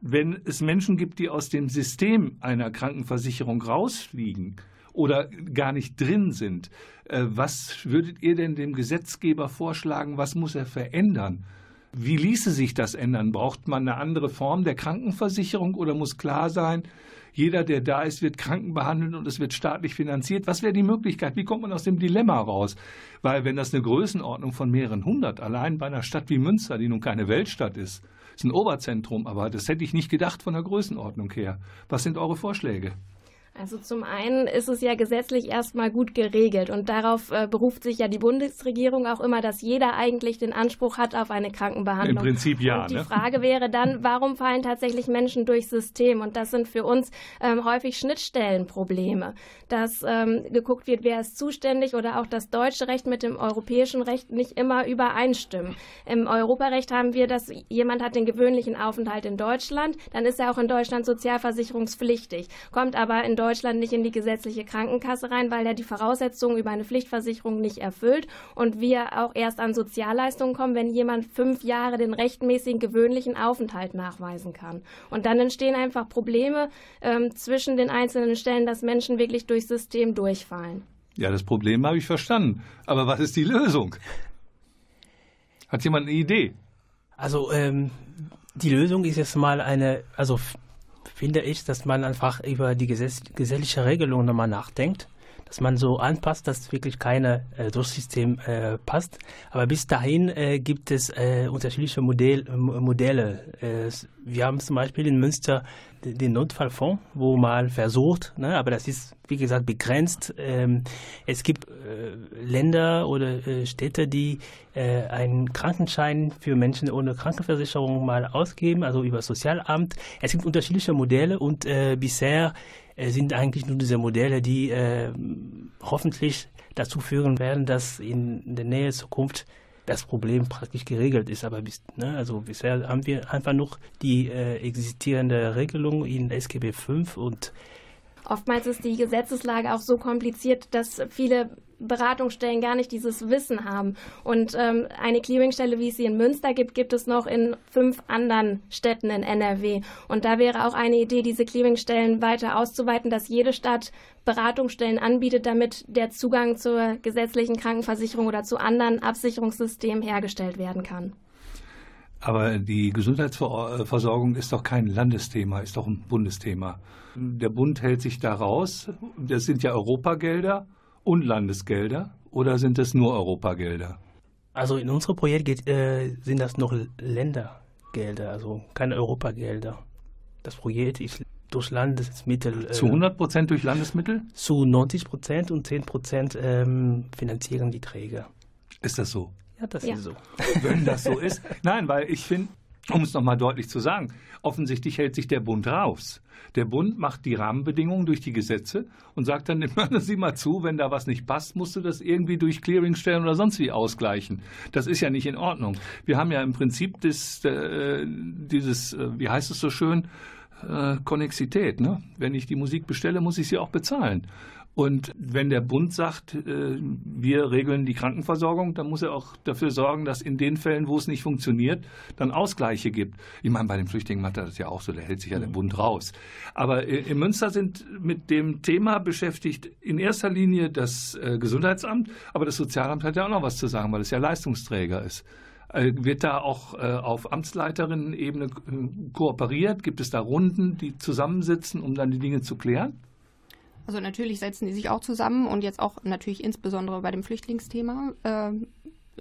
wenn es Menschen gibt, die aus dem System einer Krankenversicherung rausfliegen oder gar nicht drin sind, äh, was würdet ihr denn dem Gesetzgeber vorschlagen? Was muss er verändern? Wie ließe sich das ändern? Braucht man eine andere Form der Krankenversicherung oder muss klar sein, jeder, der da ist, wird krankenbehandelt und es wird staatlich finanziert? Was wäre die Möglichkeit? Wie kommt man aus dem Dilemma raus? Weil wenn das eine Größenordnung von mehreren hundert, allein bei einer Stadt wie Münster, die nun keine Weltstadt ist, ist ein Oberzentrum, aber das hätte ich nicht gedacht von der Größenordnung her. Was sind eure Vorschläge? Also zum einen ist es ja gesetzlich erstmal gut geregelt und darauf äh, beruft sich ja die Bundesregierung auch immer, dass jeder eigentlich den Anspruch hat auf eine Krankenbehandlung. Im Prinzip ja. Und die ne? Frage wäre dann, warum fallen tatsächlich Menschen durchs System? Und das sind für uns ähm, häufig Schnittstellenprobleme, dass ähm, geguckt wird, wer ist zuständig oder auch das deutsche Recht mit dem europäischen Recht nicht immer übereinstimmen. Im Europarecht haben wir, dass jemand hat den gewöhnlichen Aufenthalt in Deutschland, dann ist er auch in Deutschland sozialversicherungspflichtig, kommt aber in Deutschland Deutschland nicht in die gesetzliche Krankenkasse rein, weil er die Voraussetzungen über eine Pflichtversicherung nicht erfüllt und wir auch erst an Sozialleistungen kommen, wenn jemand fünf Jahre den rechtmäßigen gewöhnlichen Aufenthalt nachweisen kann. Und dann entstehen einfach Probleme ähm, zwischen den einzelnen Stellen, dass Menschen wirklich durchs System durchfallen. Ja, das Problem habe ich verstanden. Aber was ist die Lösung? Hat jemand eine Idee? Also ähm, die Lösung ist jetzt mal eine, also finde ich, dass man einfach über die gesetzliche Regelung nochmal nachdenkt, dass man so anpasst, dass wirklich keine äh, Durchsystem äh, passt. Aber bis dahin äh, gibt es äh, unterschiedliche Modell, Modelle. Äh, wir haben zum Beispiel in Münster den Notfallfonds, wo man versucht, ne, aber das ist wie gesagt begrenzt. Ähm, es gibt äh, Länder oder äh, Städte, die äh, einen Krankenschein für Menschen ohne Krankenversicherung mal ausgeben, also über Sozialamt. Es gibt unterschiedliche Modelle und äh, bisher äh, sind eigentlich nur diese Modelle, die äh, hoffentlich dazu führen werden, dass in der Nähe Zukunft das Problem praktisch geregelt ist. Aber bis, ne, also bisher haben wir einfach noch die äh, existierende Regelung in SGB V und Oftmals ist die Gesetzeslage auch so kompliziert, dass viele Beratungsstellen gar nicht dieses Wissen haben. Und ähm, eine Clearingstelle, wie es sie in Münster gibt, gibt es noch in fünf anderen Städten in NRW. Und da wäre auch eine Idee, diese Clearingstellen weiter auszuweiten, dass jede Stadt Beratungsstellen anbietet, damit der Zugang zur gesetzlichen Krankenversicherung oder zu anderen Absicherungssystemen hergestellt werden kann. Aber die Gesundheitsversorgung ist doch kein Landesthema, ist doch ein Bundesthema. Der Bund hält sich da raus. Das sind ja Europagelder und Landesgelder oder sind es nur Europagelder? Also in unserem Projekt geht, äh, sind das noch Ländergelder, also keine Europagelder. Das Projekt ist durch Landesmittel. Äh, zu 100 Prozent durch Landesmittel? Zu 90 Prozent und 10 Prozent ähm, finanzieren die Träger. Ist das so? Ja, das ja. ist so. Wenn das so ist. Nein, weil ich finde, um es nochmal deutlich zu sagen, offensichtlich hält sich der Bund raus. Der Bund macht die Rahmenbedingungen durch die Gesetze und sagt dann, nimm sie mal zu, wenn da was nicht passt, musst du das irgendwie durch Clearingstellen oder sonst wie ausgleichen. Das ist ja nicht in Ordnung. Wir haben ja im Prinzip das, äh, dieses, äh, wie heißt es so schön, äh, Konnexität. Ne? Wenn ich die Musik bestelle, muss ich sie auch bezahlen. Und wenn der Bund sagt, äh, wir regeln die Krankenversorgung, dann muss er auch dafür sorgen, dass in den Fällen, wo es nicht funktioniert, dann Ausgleiche gibt. Ich meine, bei den Flüchtlingen macht er das ja auch so, da hält sich ja der Bund raus. Aber in Münster sind mit dem Thema beschäftigt in erster Linie das äh, Gesundheitsamt, aber das Sozialamt hat ja auch noch was zu sagen, weil es ja Leistungsträger ist. Äh, wird da auch auf Amtsleiterinnen-Ebene kooperiert? Gibt es da Runden, die zusammensitzen, um dann die Dinge zu klären? Also natürlich setzen die sich auch zusammen und jetzt auch natürlich insbesondere bei dem Flüchtlingsthema äh,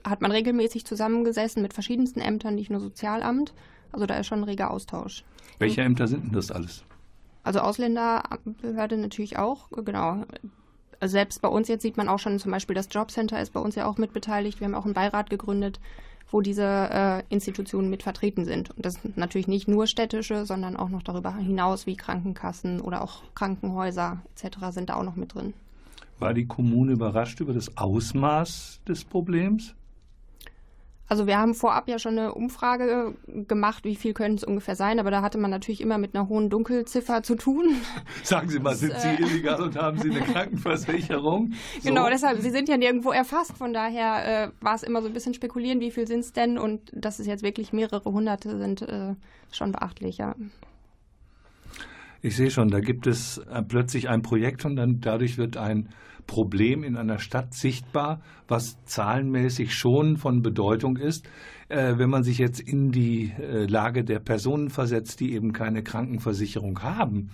hat man regelmäßig zusammengesessen mit verschiedensten Ämtern, nicht nur Sozialamt. Also da ist schon ein reger Austausch. Welche Ämter sind denn das alles? Also Ausländerbehörde natürlich auch, genau. Also selbst bei uns jetzt sieht man auch schon zum Beispiel das Jobcenter ist bei uns ja auch mitbeteiligt. Wir haben auch einen Beirat gegründet, wo diese äh, Institutionen mit vertreten sind. Und das sind natürlich nicht nur städtische, sondern auch noch darüber hinaus wie Krankenkassen oder auch Krankenhäuser etc. sind da auch noch mit drin. War die Kommune überrascht über das Ausmaß des Problems? Also wir haben vorab ja schon eine Umfrage gemacht, wie viel können es ungefähr sein, aber da hatte man natürlich immer mit einer hohen Dunkelziffer zu tun. Sagen Sie mal, sind Sie äh, illegal und haben Sie eine Krankenversicherung? So. Genau, deshalb, Sie sind ja nirgendwo erfasst, von daher äh, war es immer so ein bisschen spekulieren, wie viel sind es denn und dass es jetzt wirklich mehrere hunderte sind, äh, schon beachtlich, ja. Ich sehe schon, da gibt es äh, plötzlich ein Projekt und dann dadurch wird ein Problem in einer Stadt sichtbar, was zahlenmäßig schon von Bedeutung ist. Äh, wenn man sich jetzt in die äh, Lage der Personen versetzt, die eben keine Krankenversicherung haben,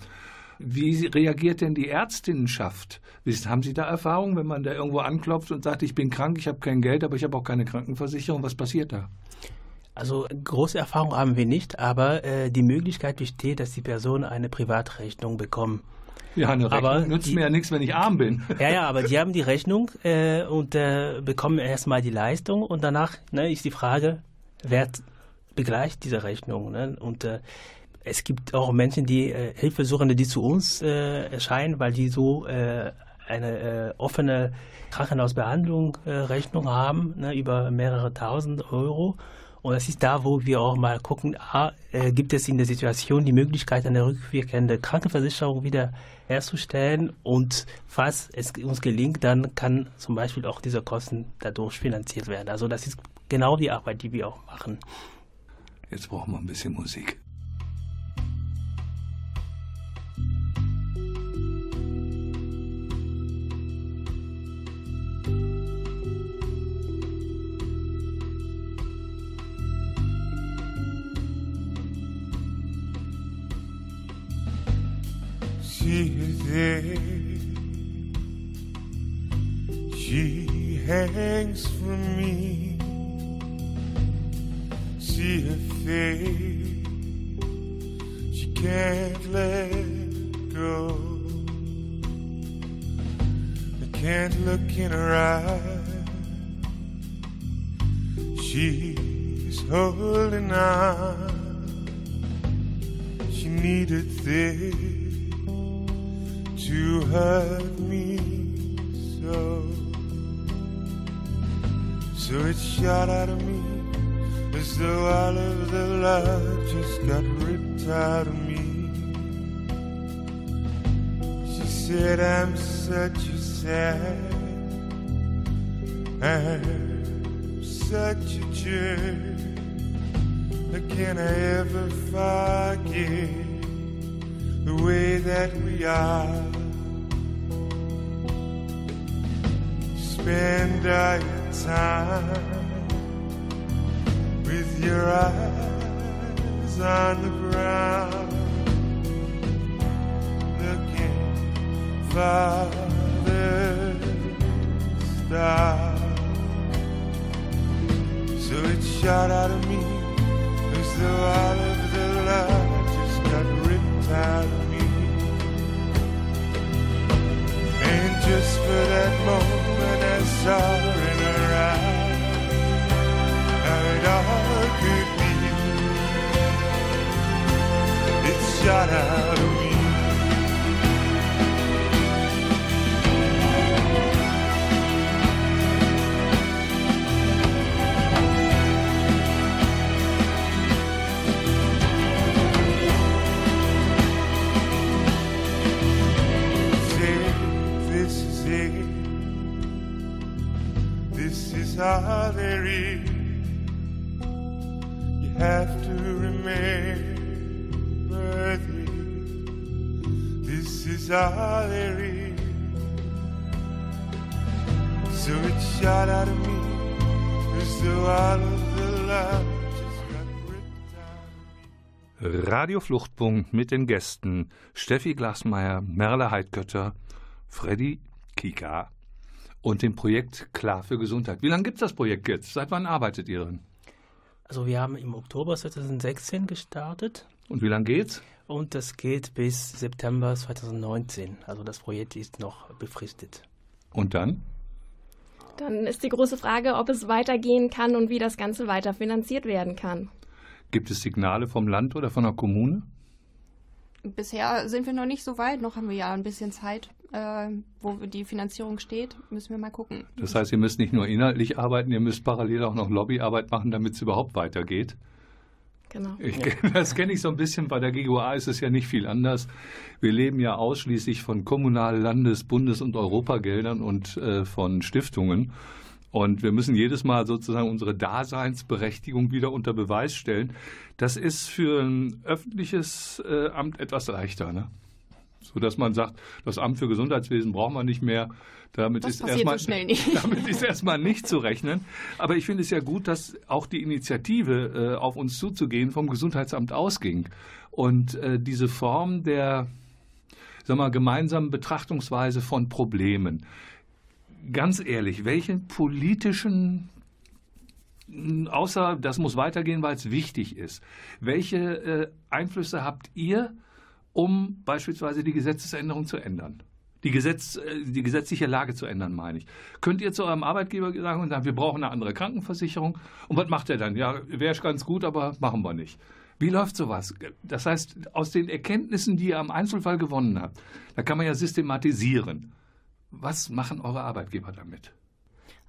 wie reagiert denn die Ärztinnenschaft? Haben Sie da Erfahrung, wenn man da irgendwo anklopft und sagt, ich bin krank, ich habe kein Geld, aber ich habe auch keine Krankenversicherung? Was passiert da? Also große Erfahrung haben wir nicht, aber äh, die Möglichkeit besteht, dass die Personen eine Privatrechnung bekommen. Ja, eine Rechnung aber nützt die, mir ja nichts, wenn ich arm bin. Ja, ja, aber die haben die Rechnung äh, und äh, bekommen erstmal die Leistung und danach ne, ist die Frage, wer begleicht diese Rechnung. Ne? Und äh, es gibt auch Menschen, die äh, Hilfesuchende, die zu uns äh, erscheinen, weil die so äh, eine äh, offene Krankenhausbehandlung Rechnung haben, ne, über mehrere tausend Euro. Und das ist da, wo wir auch mal gucken, ah, äh, gibt es in der Situation die Möglichkeit, eine rückwirkende Krankenversicherung wieder herzustellen? Und falls es uns gelingt, dann kann zum Beispiel auch diese Kosten dadurch finanziert werden. Also das ist genau die Arbeit, die wir auch machen. Jetzt brauchen wir ein bisschen Musik. So it shot out of me as though all of the love just got ripped out of me. And just for that moment I saw her shot out of me. all there is. You have to remember This is all there is. So it shot out of me as though all of the love Radio Fluchtpunkt mit den Gästen Steffi Glasmeier, Merle Heidgötter, Freddy Kika und dem Projekt Klar für Gesundheit. Wie lange gibt es das Projekt jetzt? Seit wann arbeitet ihr drin? Also wir haben im Oktober 2016 gestartet. Und wie lange geht's? Und das geht bis September 2019. Also das Projekt ist noch befristet. Und dann? Dann ist die große Frage, ob es weitergehen kann und wie das Ganze weiter finanziert werden kann. Gibt es Signale vom Land oder von der Kommune? Bisher sind wir noch nicht so weit, noch haben wir ja ein bisschen Zeit. Äh, wo die Finanzierung steht, müssen wir mal gucken. Das heißt, ihr müsst nicht nur inhaltlich arbeiten, ihr müsst parallel auch noch Lobbyarbeit machen, damit es überhaupt weitergeht. Genau. Ich, das kenne ich so ein bisschen. Bei der GUA ist es ja nicht viel anders. Wir leben ja ausschließlich von Kommunal-, Landes-, Bundes- und Europageldern und äh, von Stiftungen. Und wir müssen jedes Mal sozusagen unsere Daseinsberechtigung wieder unter Beweis stellen. Das ist für ein öffentliches äh, Amt etwas leichter. Ne? Sodass man sagt, das Amt für Gesundheitswesen brauchen wir nicht mehr. Damit das ist, erstmal, so damit ist erstmal nicht zu rechnen. Aber ich finde es ja gut, dass auch die Initiative, äh, auf uns zuzugehen, vom Gesundheitsamt ausging. Und äh, diese Form der sag mal, gemeinsamen Betrachtungsweise von Problemen. Ganz ehrlich, welchen politischen außer das muss weitergehen, weil es wichtig ist. Welche äh, Einflüsse habt ihr um beispielsweise die Gesetzesänderung zu ändern. Die, Gesetz, äh, die gesetzliche Lage zu ändern, meine ich. Könnt ihr zu eurem Arbeitgeber sagen und sagen, wir brauchen eine andere Krankenversicherung? Und was macht er dann? Ja, wäre ganz gut, aber machen wir nicht. Wie läuft sowas? Das heißt, aus den Erkenntnissen, die ihr am Einzelfall gewonnen habt, da kann man ja systematisieren. Was machen eure Arbeitgeber damit?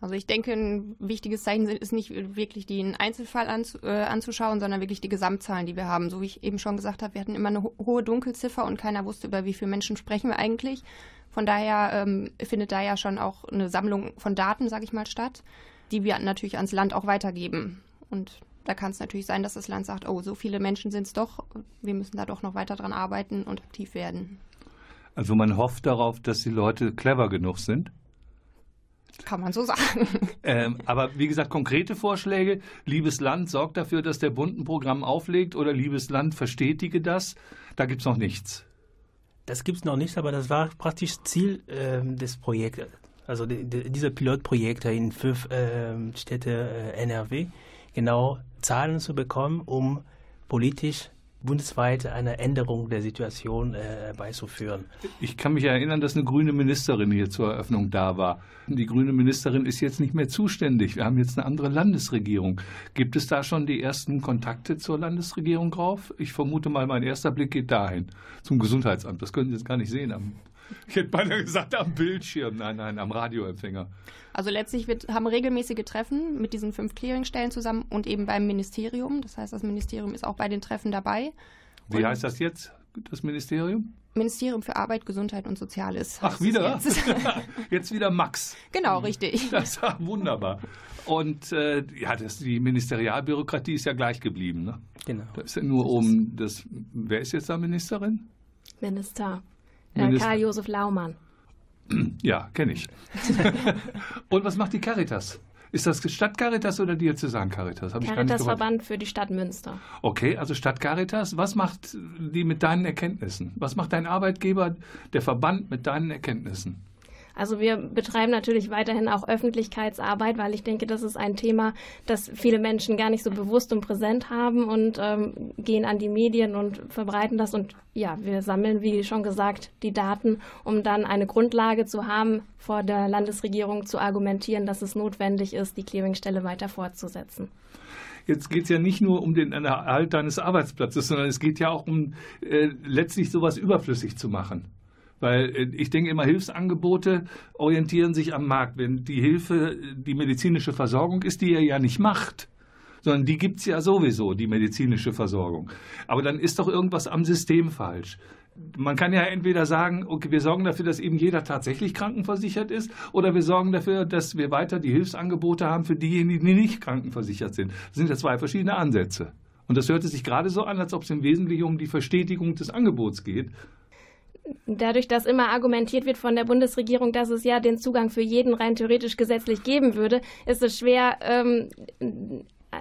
Also ich denke, ein wichtiges Zeichen ist nicht wirklich den Einzelfall äh, anzuschauen, sondern wirklich die Gesamtzahlen, die wir haben. So wie ich eben schon gesagt habe, wir hatten immer eine ho hohe Dunkelziffer und keiner wusste, über wie viele Menschen sprechen wir eigentlich. Von daher ähm, findet da ja schon auch eine Sammlung von Daten, sage ich mal, statt, die wir natürlich ans Land auch weitergeben. Und da kann es natürlich sein, dass das Land sagt, oh, so viele Menschen sind es doch, wir müssen da doch noch weiter dran arbeiten und aktiv werden. Also man hofft darauf, dass die Leute clever genug sind? Kann man so sagen. Ähm, aber wie gesagt, konkrete Vorschläge. Liebes Land, sorgt dafür, dass der Bund ein Programm auflegt oder liebes Land, verstetige das. Da gibt es noch nichts. Das gibt es noch nicht, aber das war praktisch Ziel äh, des Projekts. Also die, die, dieser Pilotprojekte in fünf äh, Städte äh, NRW, genau Zahlen zu bekommen, um politisch bundesweit eine Änderung der Situation äh, beizuführen. Ich kann mich erinnern, dass eine grüne Ministerin hier zur Eröffnung da war. Die grüne Ministerin ist jetzt nicht mehr zuständig. Wir haben jetzt eine andere Landesregierung. Gibt es da schon die ersten Kontakte zur Landesregierung drauf? Ich vermute mal, mein erster Blick geht dahin, zum Gesundheitsamt. Das können Sie jetzt gar nicht sehen am ich hätte beinahe gesagt am Bildschirm, nein, nein, am Radioempfänger. Also letztlich wird, haben regelmäßige Treffen mit diesen fünf Clearingstellen zusammen und eben beim Ministerium. Das heißt, das Ministerium ist auch bei den Treffen dabei. Wie und heißt das jetzt, das Ministerium? Ministerium für Arbeit, Gesundheit und Soziales. Ach, wieder? Jetzt. jetzt. wieder Max. Genau, richtig. Das war wunderbar. Und äh, ja, das, die Ministerialbürokratie ist ja gleich geblieben. Ne? Genau. Da ist ja nur um das. Wer ist jetzt da Ministerin? Minister. Äh, Karl-Josef Laumann. Ja, kenne ich. Und was macht die Caritas? Ist das Stadtcaritas oder Diözesan-Caritas? Caritas-Verband für die Stadt Münster. Okay, also Stadtcaritas. Was macht die mit deinen Erkenntnissen? Was macht dein Arbeitgeber, der Verband mit deinen Erkenntnissen? Also wir betreiben natürlich weiterhin auch Öffentlichkeitsarbeit, weil ich denke, das ist ein Thema, das viele Menschen gar nicht so bewusst und präsent haben und ähm, gehen an die Medien und verbreiten das. Und ja, wir sammeln, wie schon gesagt, die Daten, um dann eine Grundlage zu haben, vor der Landesregierung zu argumentieren, dass es notwendig ist, die Clearingstelle weiter fortzusetzen. Jetzt geht es ja nicht nur um den Erhalt deines Arbeitsplatzes, sondern es geht ja auch um äh, letztlich sowas überflüssig zu machen. Weil äh, ich denke immer, Hilfsangebote orientieren sich am Markt. Wenn die Hilfe die medizinische Versorgung ist, die er ja nicht macht, sondern die gibt es ja sowieso, die medizinische Versorgung. Aber dann ist doch irgendwas am System falsch. Man kann ja entweder sagen, okay, wir sorgen dafür, dass eben jeder tatsächlich krankenversichert ist, oder wir sorgen dafür, dass wir weiter die Hilfsangebote haben für diejenigen, die nicht krankenversichert sind. Das sind ja zwei verschiedene Ansätze. Und das hörte sich gerade so an, als ob es im Wesentlichen um die Verstetigung des Angebots geht dadurch, dass immer argumentiert wird von der Bundesregierung, dass es ja den Zugang für jeden rein theoretisch gesetzlich geben würde, ist es schwer. Ähm,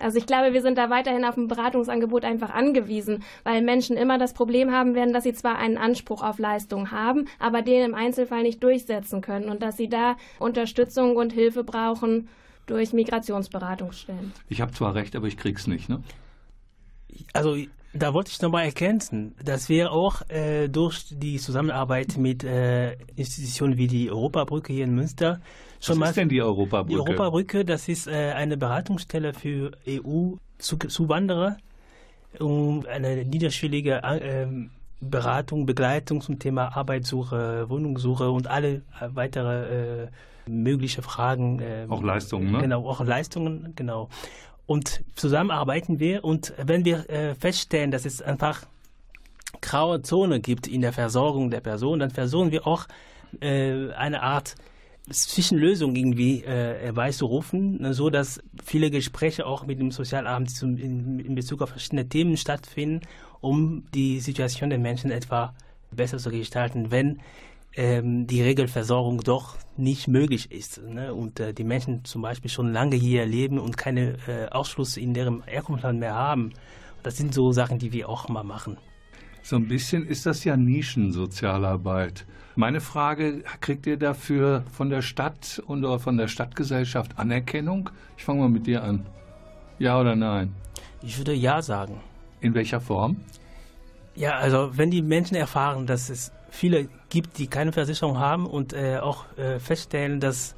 also ich glaube, wir sind da weiterhin auf ein Beratungsangebot einfach angewiesen, weil Menschen immer das Problem haben werden, dass sie zwar einen Anspruch auf Leistung haben, aber den im Einzelfall nicht durchsetzen können und dass sie da Unterstützung und Hilfe brauchen durch Migrationsberatungsstellen. Ich habe zwar recht, aber ich krieg's nicht, ne? Also da wollte ich nochmal ergänzen, dass wir auch äh, durch die Zusammenarbeit mit äh, Institutionen wie die Europabrücke hier in Münster schon Was mal. Was ist denn die Europabrücke? Die Europabrücke, das ist äh, eine Beratungsstelle für EU-Zuwanderer, um eine niederschwellige äh, Beratung, Begleitung zum Thema Arbeitssuche, Wohnungssuche und alle weitere äh, mögliche Fragen. Äh, auch Leistungen, ne? Genau, auch Leistungen, genau. Und zusammen arbeiten wir. Und wenn wir äh, feststellen, dass es einfach graue Zone gibt in der Versorgung der Person, dann versuchen wir auch äh, eine Art Zwischenlösung irgendwie äh, herbeizurufen, ne, so dass viele Gespräche auch mit dem Sozialamt zum, in, in Bezug auf verschiedene Themen stattfinden, um die Situation der Menschen etwa besser zu gestalten, wenn ähm, die Regelversorgung doch nicht möglich ist. Ne? Und äh, die Menschen zum Beispiel schon lange hier leben und keine äh, Ausschluss in deren Herkunftsland mehr haben. Das sind so Sachen, die wir auch mal machen. So ein bisschen ist das ja Nischensozialarbeit. Meine Frage, kriegt ihr dafür von der Stadt oder von der Stadtgesellschaft Anerkennung? Ich fange mal mit dir an. Ja oder nein? Ich würde ja sagen. In welcher Form? Ja, also wenn die Menschen erfahren, dass es viele gibt, die keine Versicherung haben und äh, auch äh, feststellen, dass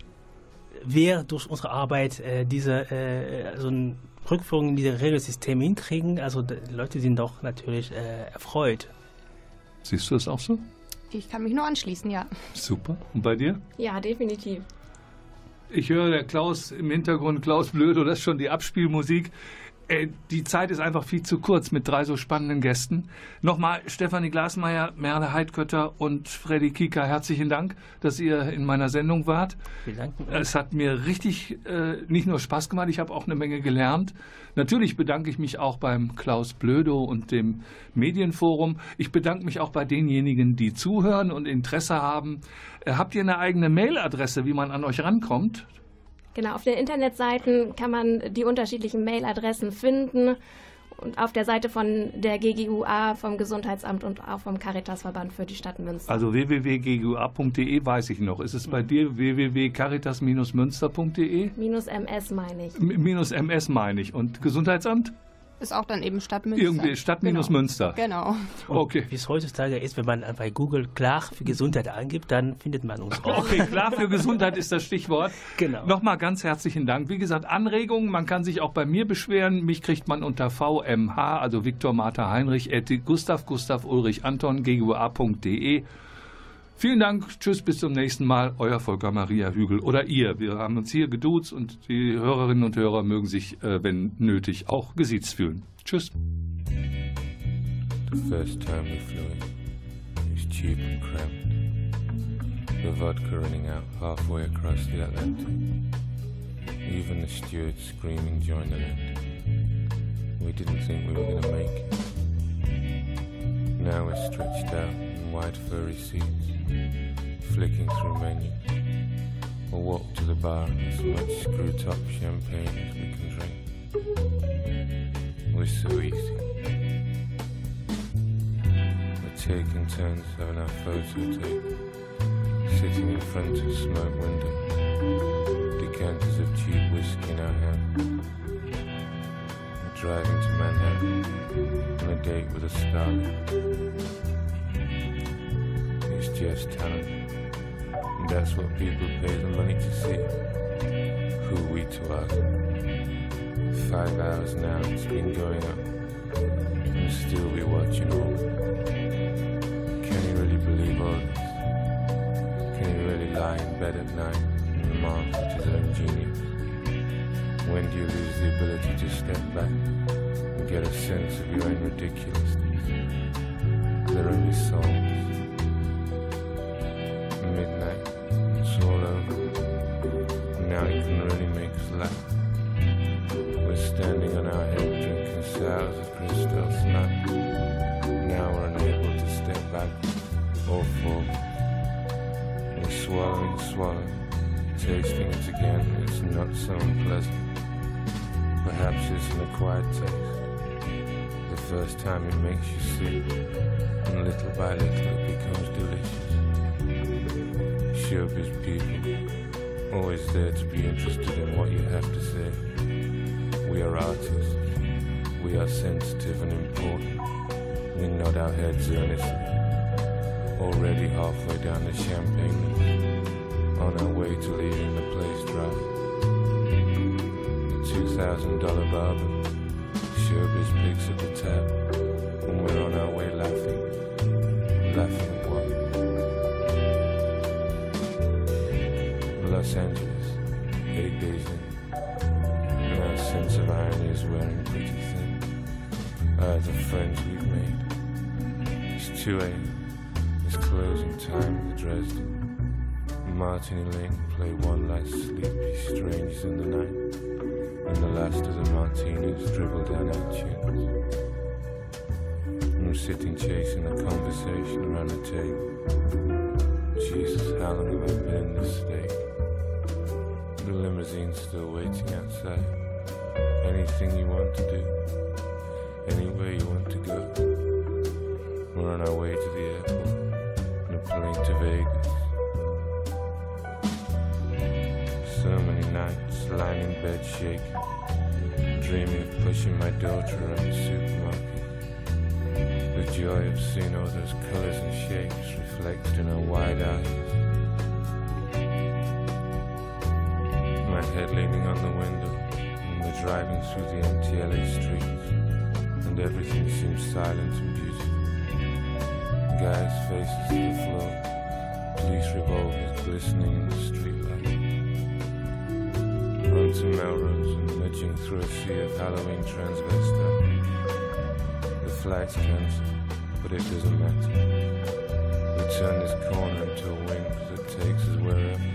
wir durch unsere Arbeit äh, diese äh, so eine Rückführung in diese Regelsysteme hinkriegen, also die Leute sind doch natürlich äh, erfreut. Siehst du das auch so? Ich kann mich nur anschließen, ja. Super. Und bei dir? Ja, definitiv. Ich höre der Klaus im Hintergrund, Klaus Blödo, das ist schon die Abspielmusik. Äh, die Zeit ist einfach viel zu kurz mit drei so spannenden Gästen. Nochmal Stefanie Glasmeier, Merle Heidkötter und Freddy Kika, herzlichen Dank, dass ihr in meiner Sendung wart. Vielen Dank. Es hat mir richtig äh, nicht nur Spaß gemacht, ich habe auch eine Menge gelernt. Natürlich bedanke ich mich auch beim Klaus Blödo und dem Medienforum. Ich bedanke mich auch bei denjenigen, die zuhören und Interesse haben. Äh, habt ihr eine eigene Mailadresse, wie man an euch rankommt? Genau, auf den Internetseiten kann man die unterschiedlichen Mailadressen finden und auf der Seite von der GGUA, vom Gesundheitsamt und auch vom Caritasverband für die Stadt Münster. Also www.ggua.de weiß ich noch. Ist es bei dir www.caritas-münster.de? Minus MS meine ich. M minus MS meine ich. Und Gesundheitsamt? Ist auch dann eben Stadt Münster. Irgendwie Stadt minus genau. Münster. Genau. Okay. Wie es heutzutage ist, wenn man bei Google klar für Gesundheit angibt, dann findet man uns auch. Okay, klar für Gesundheit ist das Stichwort. Genau. Nochmal ganz herzlichen Dank. Wie gesagt, Anregungen, man kann sich auch bei mir beschweren. Mich kriegt man unter VMH, also Viktor Martha Heinrich, Gustav Gustav Ulrich Anton, gua.de. Vielen Dank, tschüss, bis zum nächsten Mal. Euer Volker Maria Hügel oder ihr. Wir haben uns hier geduzt und die Hörerinnen und Hörer mögen sich, äh, wenn nötig, auch gesiezt fühlen. Tschüss. The first time we flew it was cheap and cramped. The vodka running out halfway across the Atlantic. Even the steward screaming joined the net. We didn't think we were to make it. Now we're stretched out wide furry seats. flicking through menus. We'll walk to the bar as much screw top champagne as we can drink. We're so easy. We're taking turns having our photo taken, sitting in front of a smoke window, decanters of cheap whiskey in our hand. We're driving to Manhattan on a date with a starlet. It's just talent. And that's what people pay the money to see. Who we to us. Five hours now, it's been going up. And still we watching all. Can you really believe all this? Can you really lie in bed at night and marvel at his own genius? When do you lose the ability to step back and get a sense of your own ridiculousness? They're only songs. So unpleasant. Perhaps it's an acquired taste. The first time it makes you sick, and little by little it becomes delicious showbiz people, always there to be interested in what you have to say. We are artists, we are sensitive and important. We nod our heads earnestly, already halfway down the champagne on our way to leaving the place The $2,000 barber, showbiz picks at the tab, and we're on our way laughing laughing at one. Los Angeles, eight days in. And our sense of irony is wearing pretty thin. Ah, the friends we've made. It's 2 a.m. It's closing time in the Dresden. Martin and Lane play one last sleepy strangers in the night. And the last of the martinis dribble down our chins. I'm sitting chasing a conversation around the table. Jesus, how long have I been in this state? The limousine's still waiting outside. Anything you want to do, anywhere you want to go. We're on our way to the airport, in a plane to Vegas. Lying in bed shaking, dreaming of pushing my daughter around the supermarket. The joy of seeing all those colors and shapes reflected in her wide eyes. My head leaning on the window, and we're driving through the empty LA streets, and everything seems silent and beautiful. Guys' faces to the floor, police revolvers glistening in the streetlight. Onto Melrose and nudging through a sea of Halloween transvestites. The flight's cancelled, but it doesn't matter. We turn this corner into a wind that takes us wherever.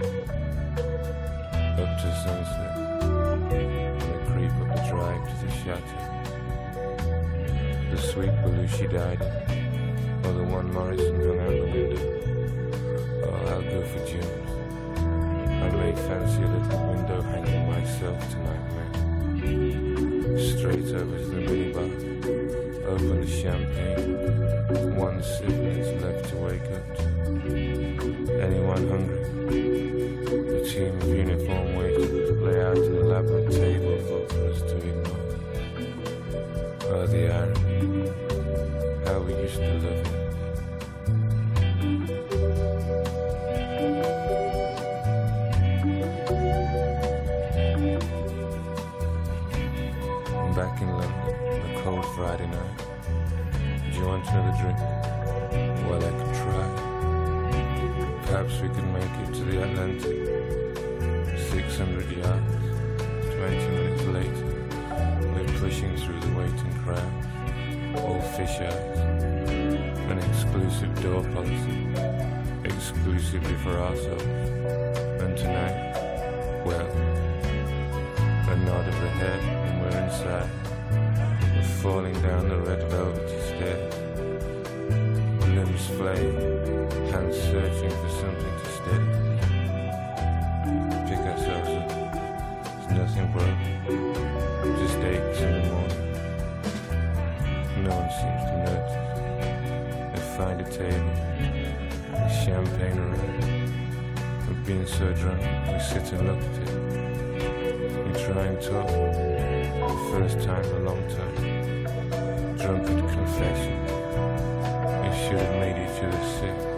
Up to sunset, and we creep up the drive to the chateau. The sweet Belushi died in, or the one Morrison hung out the window. May fancy a little window hanging myself tonight, man. Straight over to the minibar, open the champagne. One sip it's left to wake up to. Anyone hungry? The team of uniform another drink? Well, I could try. Perhaps we could make it to the Atlantic. 600 yards. 20 minutes later, we're pushing through the waiting crowd. All fish eyes. An exclusive door policy. Exclusively for ourselves. And tonight, well, a nod of the head and we're inside. We're falling down the red stairs. Flame, hands searching for something to steady. Pick ourselves up. There's nothing broken, just aches in the morning. No one seems to notice. They find a table, with champagne around. We've been so drunk, we sit and look at it. We try and talk, the first time in a long time. Drunken confession to.